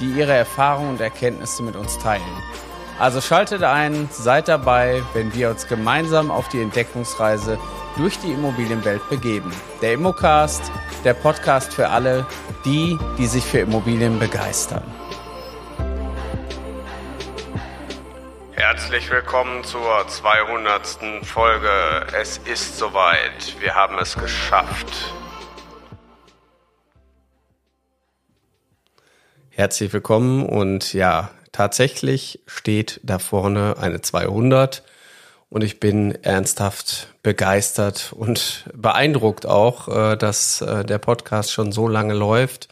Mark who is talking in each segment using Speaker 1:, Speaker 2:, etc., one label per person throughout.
Speaker 1: die ihre Erfahrungen und Erkenntnisse mit uns teilen. Also schaltet ein, seid dabei, wenn wir uns gemeinsam auf die Entdeckungsreise durch die Immobilienwelt begeben. Der Immocast, der Podcast für alle, die, die sich für Immobilien begeistern. Herzlich willkommen zur 200. Folge. Es ist soweit. Wir haben es geschafft. Herzlich willkommen und ja, tatsächlich steht da vorne eine 200 und ich bin ernsthaft begeistert und beeindruckt auch, äh, dass äh, der Podcast schon so lange läuft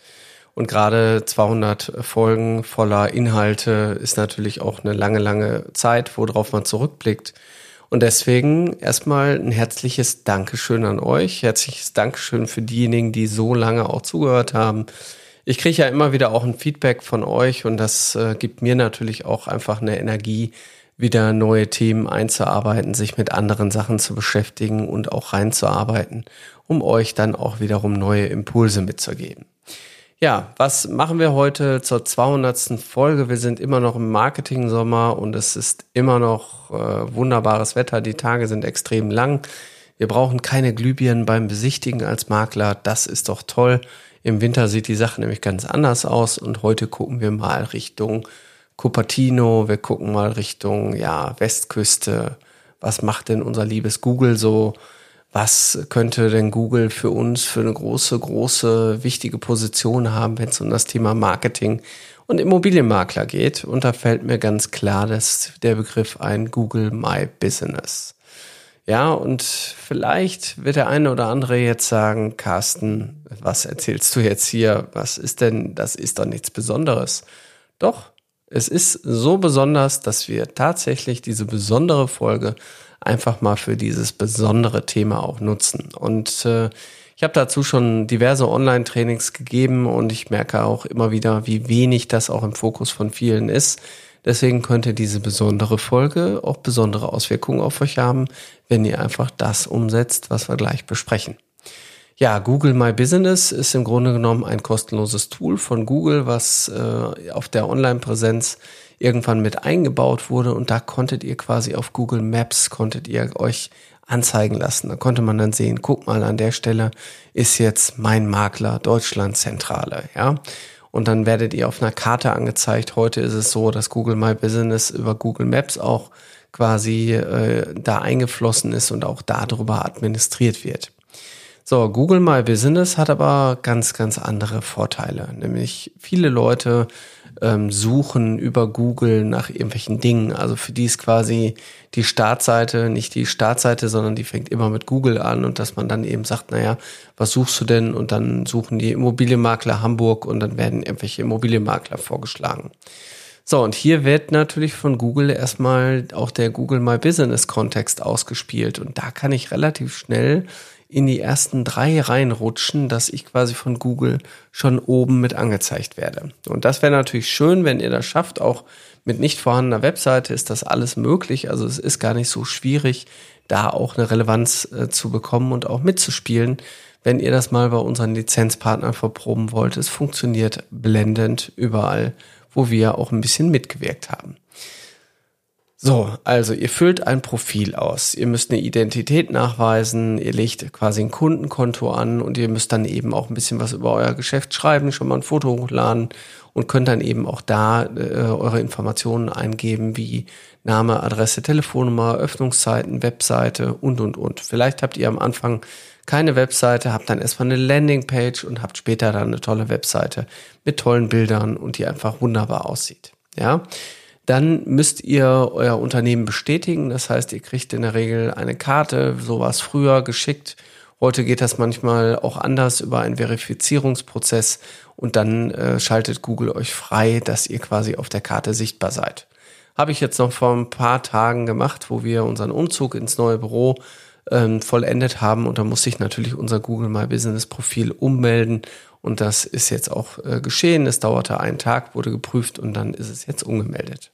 Speaker 1: und gerade 200 Folgen voller Inhalte ist natürlich auch eine lange, lange Zeit, worauf man zurückblickt. Und deswegen erstmal ein herzliches Dankeschön an euch, herzliches Dankeschön für diejenigen, die so lange auch zugehört haben ich kriege ja immer wieder auch ein Feedback von euch und das äh, gibt mir natürlich auch einfach eine Energie, wieder neue Themen einzuarbeiten, sich mit anderen Sachen zu beschäftigen und auch reinzuarbeiten, um euch dann auch wiederum neue Impulse mitzugeben. Ja, was machen wir heute zur 200. Folge? Wir sind immer noch im Marketing-Sommer und es ist immer noch äh, wunderbares Wetter. Die Tage sind extrem lang. Wir brauchen keine Glühbirnen beim Besichtigen als Makler. Das ist doch toll. Im Winter sieht die Sache nämlich ganz anders aus und heute gucken wir mal Richtung Cupertino, wir gucken mal Richtung ja, Westküste. Was macht denn unser liebes Google so? Was könnte denn Google für uns für eine große, große, wichtige Position haben, wenn es um das Thema Marketing und Immobilienmakler geht? Und da fällt mir ganz klar dass der Begriff ein Google My Business. Ja, und vielleicht wird der eine oder andere jetzt sagen, Carsten, was erzählst du jetzt hier? Was ist denn, das ist doch nichts Besonderes. Doch, es ist so besonders, dass wir tatsächlich diese besondere Folge einfach mal für dieses besondere Thema auch nutzen. Und äh, ich habe dazu schon diverse Online-Trainings gegeben und ich merke auch immer wieder, wie wenig das auch im Fokus von vielen ist. Deswegen könnte diese besondere Folge auch besondere Auswirkungen auf euch haben, wenn ihr einfach das umsetzt, was wir gleich besprechen. Ja, Google My Business ist im Grunde genommen ein kostenloses Tool von Google, was äh, auf der Online-Präsenz irgendwann mit eingebaut wurde und da konntet ihr quasi auf Google Maps konntet ihr euch anzeigen lassen. Da konnte man dann sehen, guck mal, an der Stelle ist jetzt mein Makler Deutschland Zentrale, ja. Und dann werdet ihr auf einer Karte angezeigt. Heute ist es so, dass Google My Business über Google Maps auch quasi äh, da eingeflossen ist und auch darüber administriert wird. So, Google My Business hat aber ganz, ganz andere Vorteile. Nämlich viele Leute ähm, suchen über Google nach irgendwelchen Dingen. Also für die ist quasi die Startseite nicht die Startseite, sondern die fängt immer mit Google an und dass man dann eben sagt, naja, was suchst du denn? Und dann suchen die Immobilienmakler Hamburg und dann werden irgendwelche Immobilienmakler vorgeschlagen. So, und hier wird natürlich von Google erstmal auch der Google My Business Kontext ausgespielt. Und da kann ich relativ schnell in die ersten drei reinrutschen, dass ich quasi von Google schon oben mit angezeigt werde. Und das wäre natürlich schön, wenn ihr das schafft. Auch mit nicht vorhandener Webseite ist das alles möglich. Also es ist gar nicht so schwierig, da auch eine Relevanz äh, zu bekommen und auch mitzuspielen. Wenn ihr das mal bei unseren Lizenzpartnern verproben wollt, es funktioniert blendend überall, wo wir auch ein bisschen mitgewirkt haben. So, also ihr füllt ein Profil aus. Ihr müsst eine Identität nachweisen, ihr legt quasi ein Kundenkonto an und ihr müsst dann eben auch ein bisschen was über euer Geschäft schreiben, schon mal ein Foto hochladen und könnt dann eben auch da äh, eure Informationen eingeben wie Name, Adresse, Telefonnummer, Öffnungszeiten, Webseite und und und. Vielleicht habt ihr am Anfang keine Webseite, habt dann erstmal eine Landingpage und habt später dann eine tolle Webseite mit tollen Bildern und die einfach wunderbar aussieht. Ja. Dann müsst ihr euer Unternehmen bestätigen. Das heißt, ihr kriegt in der Regel eine Karte, sowas früher geschickt. Heute geht das manchmal auch anders über einen Verifizierungsprozess und dann äh, schaltet Google euch frei, dass ihr quasi auf der Karte sichtbar seid. Habe ich jetzt noch vor ein paar Tagen gemacht, wo wir unseren Umzug ins neue Büro ähm, vollendet haben und da musste ich natürlich unser Google My Business Profil ummelden und das ist jetzt auch äh, geschehen. Es dauerte einen Tag, wurde geprüft und dann ist es jetzt umgemeldet.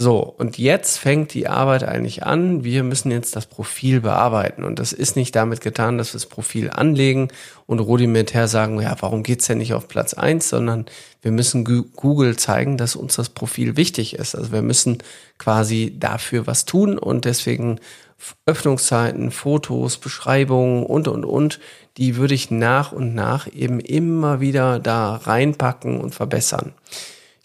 Speaker 1: So, und jetzt fängt die Arbeit eigentlich an. Wir müssen jetzt das Profil bearbeiten. Und das ist nicht damit getan, dass wir das Profil anlegen und rudimentär sagen, ja, warum geht's denn nicht auf Platz eins, sondern wir müssen Google zeigen, dass uns das Profil wichtig ist. Also wir müssen quasi dafür was tun und deswegen Öffnungszeiten, Fotos, Beschreibungen und, und, und, die würde ich nach und nach eben immer wieder da reinpacken und verbessern.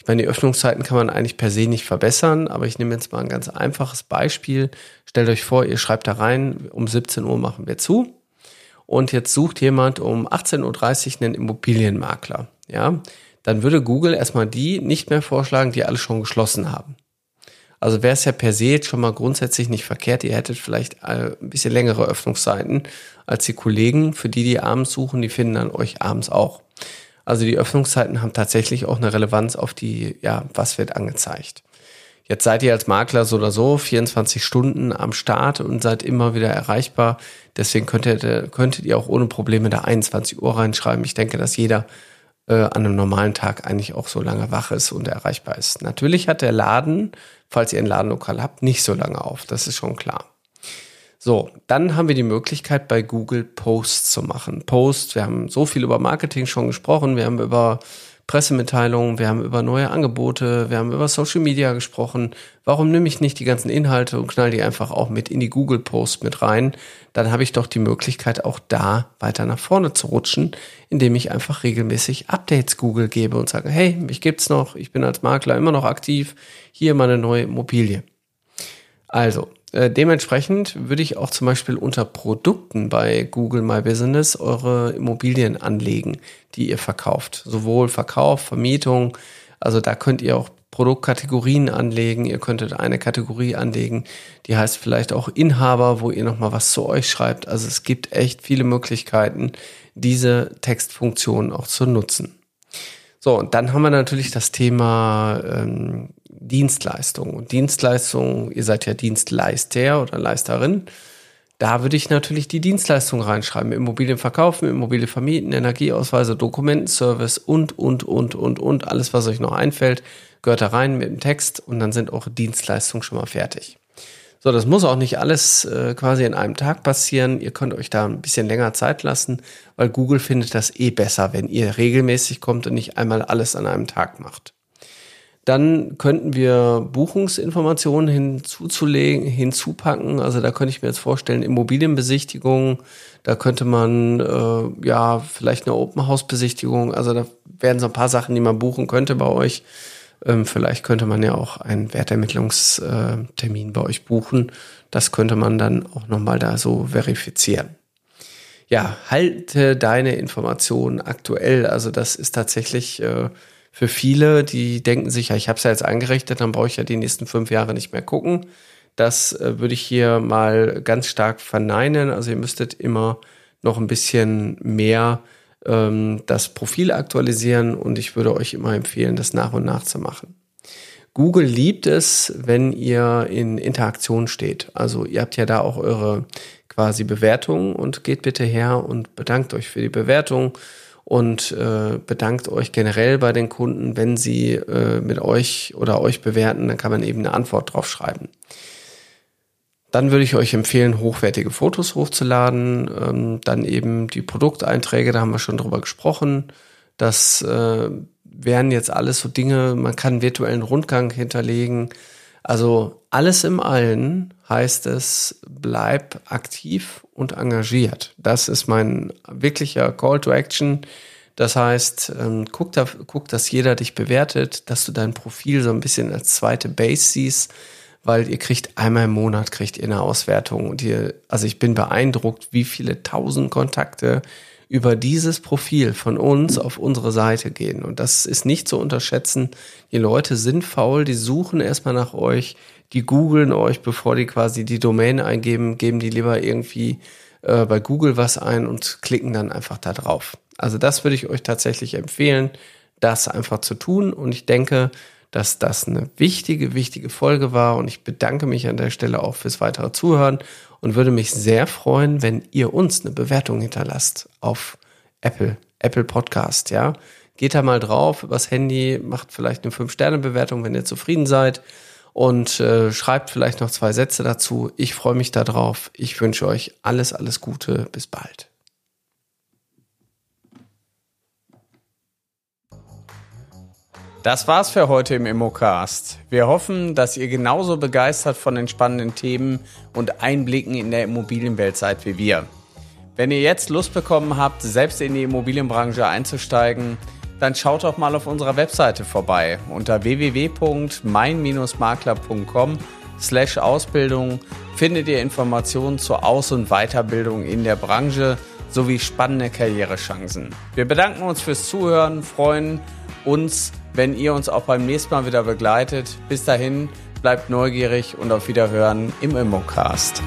Speaker 1: Ich meine, die Öffnungszeiten kann man eigentlich per se nicht verbessern, aber ich nehme jetzt mal ein ganz einfaches Beispiel. Stellt euch vor, ihr schreibt da rein, um 17 Uhr machen wir zu. Und jetzt sucht jemand um 18.30 Uhr einen Immobilienmakler. Ja, dann würde Google erstmal die nicht mehr vorschlagen, die alle schon geschlossen haben. Also wäre es ja per se jetzt schon mal grundsätzlich nicht verkehrt. Ihr hättet vielleicht ein bisschen längere Öffnungszeiten als die Kollegen. Für die, die abends suchen, die finden dann euch abends auch. Also die Öffnungszeiten haben tatsächlich auch eine Relevanz auf die, ja, was wird angezeigt. Jetzt seid ihr als Makler so oder so 24 Stunden am Start und seid immer wieder erreichbar. Deswegen könntet, könntet ihr auch ohne Probleme da 21 Uhr reinschreiben. Ich denke, dass jeder äh, an einem normalen Tag eigentlich auch so lange wach ist und erreichbar ist. Natürlich hat der Laden, falls ihr ein Ladenlokal habt, nicht so lange auf. Das ist schon klar. So, dann haben wir die Möglichkeit bei Google Posts zu machen. Post, wir haben so viel über Marketing schon gesprochen, wir haben über Pressemitteilungen, wir haben über neue Angebote, wir haben über Social Media gesprochen. Warum nehme ich nicht die ganzen Inhalte und knall die einfach auch mit in die Google Post mit rein? Dann habe ich doch die Möglichkeit, auch da weiter nach vorne zu rutschen, indem ich einfach regelmäßig Updates Google gebe und sage, hey, mich gibt's noch, ich bin als Makler immer noch aktiv, hier meine neue Immobilie. Also, äh, dementsprechend würde ich auch zum Beispiel unter Produkten bei Google My Business eure Immobilien anlegen, die ihr verkauft. Sowohl Verkauf, Vermietung, also da könnt ihr auch Produktkategorien anlegen. Ihr könntet eine Kategorie anlegen, die heißt vielleicht auch Inhaber, wo ihr nochmal was zu euch schreibt. Also es gibt echt viele Möglichkeiten, diese Textfunktion auch zu nutzen. So, und dann haben wir natürlich das Thema ähm, Dienstleistung. Und Dienstleistung, ihr seid ja Dienstleister oder Leisterin. Da würde ich natürlich die Dienstleistung reinschreiben. Immobilien verkaufen, Immobilien vermieten, Energieausweise, Dokumentenservice und, und, und, und, und. Alles, was euch noch einfällt, gehört da rein mit dem Text und dann sind eure Dienstleistungen schon mal fertig. So, das muss auch nicht alles äh, quasi in einem Tag passieren. Ihr könnt euch da ein bisschen länger Zeit lassen, weil Google findet das eh besser, wenn ihr regelmäßig kommt und nicht einmal alles an einem Tag macht. Dann könnten wir Buchungsinformationen hinzuzulegen, hinzupacken. Also da könnte ich mir jetzt vorstellen, Immobilienbesichtigung, da könnte man äh, ja vielleicht eine Open House Besichtigung. Also da werden so ein paar Sachen, die man buchen könnte bei euch. Ähm, vielleicht könnte man ja auch einen Wertermittlungstermin bei euch buchen. Das könnte man dann auch nochmal da so verifizieren. Ja, halte deine Informationen aktuell. Also das ist tatsächlich äh, für viele, die denken sich, ja, ich habe es ja jetzt eingerichtet, dann brauche ich ja die nächsten fünf Jahre nicht mehr gucken. Das äh, würde ich hier mal ganz stark verneinen. Also ihr müsstet immer noch ein bisschen mehr ähm, das Profil aktualisieren und ich würde euch immer empfehlen, das nach und nach zu machen. Google liebt es, wenn ihr in Interaktion steht. Also ihr habt ja da auch eure quasi Bewertung und geht bitte her und bedankt euch für die Bewertung und äh, bedankt euch generell bei den Kunden. Wenn sie äh, mit euch oder euch bewerten, dann kann man eben eine Antwort drauf schreiben. Dann würde ich euch empfehlen, hochwertige Fotos hochzuladen. Ähm, dann eben die Produkteinträge, da haben wir schon drüber gesprochen. Das äh, wären jetzt alles so Dinge, man kann virtuellen Rundgang hinterlegen. Also alles im Allen heißt es, bleib aktiv und engagiert. Das ist mein wirklicher Call to Action. Das heißt, ähm, guck, da, guck, dass jeder dich bewertet, dass du dein Profil so ein bisschen als zweite Base siehst, weil ihr kriegt einmal im Monat kriegt ihr eine Auswertung und ihr, also ich bin beeindruckt, wie viele tausend Kontakte über dieses Profil von uns auf unsere Seite gehen. Und das ist nicht zu unterschätzen. Die Leute sind faul, die suchen erstmal nach euch, die googeln euch, bevor die quasi die Domain eingeben, geben die lieber irgendwie äh, bei Google was ein und klicken dann einfach da drauf. Also das würde ich euch tatsächlich empfehlen, das einfach zu tun. Und ich denke, dass das eine wichtige, wichtige Folge war. Und ich bedanke mich an der Stelle auch fürs weitere Zuhören und würde mich sehr freuen, wenn ihr uns eine Bewertung hinterlasst auf Apple, Apple Podcast, ja. Geht da mal drauf übers Handy, macht vielleicht eine 5-Sterne-Bewertung, wenn ihr zufrieden seid und äh, schreibt vielleicht noch zwei Sätze dazu. Ich freue mich darauf. Ich wünsche euch alles, alles Gute. Bis bald. Das war's für heute im Immocast. Wir hoffen, dass ihr genauso begeistert von den spannenden Themen und Einblicken in der Immobilienwelt seid wie wir. Wenn ihr jetzt Lust bekommen habt, selbst in die Immobilienbranche einzusteigen, dann schaut doch mal auf unserer Webseite vorbei unter www.mein-makler.com slash Ausbildung findet ihr Informationen zur Aus- und Weiterbildung in der Branche sowie spannende Karrierechancen. Wir bedanken uns fürs Zuhören, freuen uns, wenn ihr uns auch beim nächsten Mal wieder begleitet. Bis dahin, bleibt neugierig und auf Wiederhören im Immocast.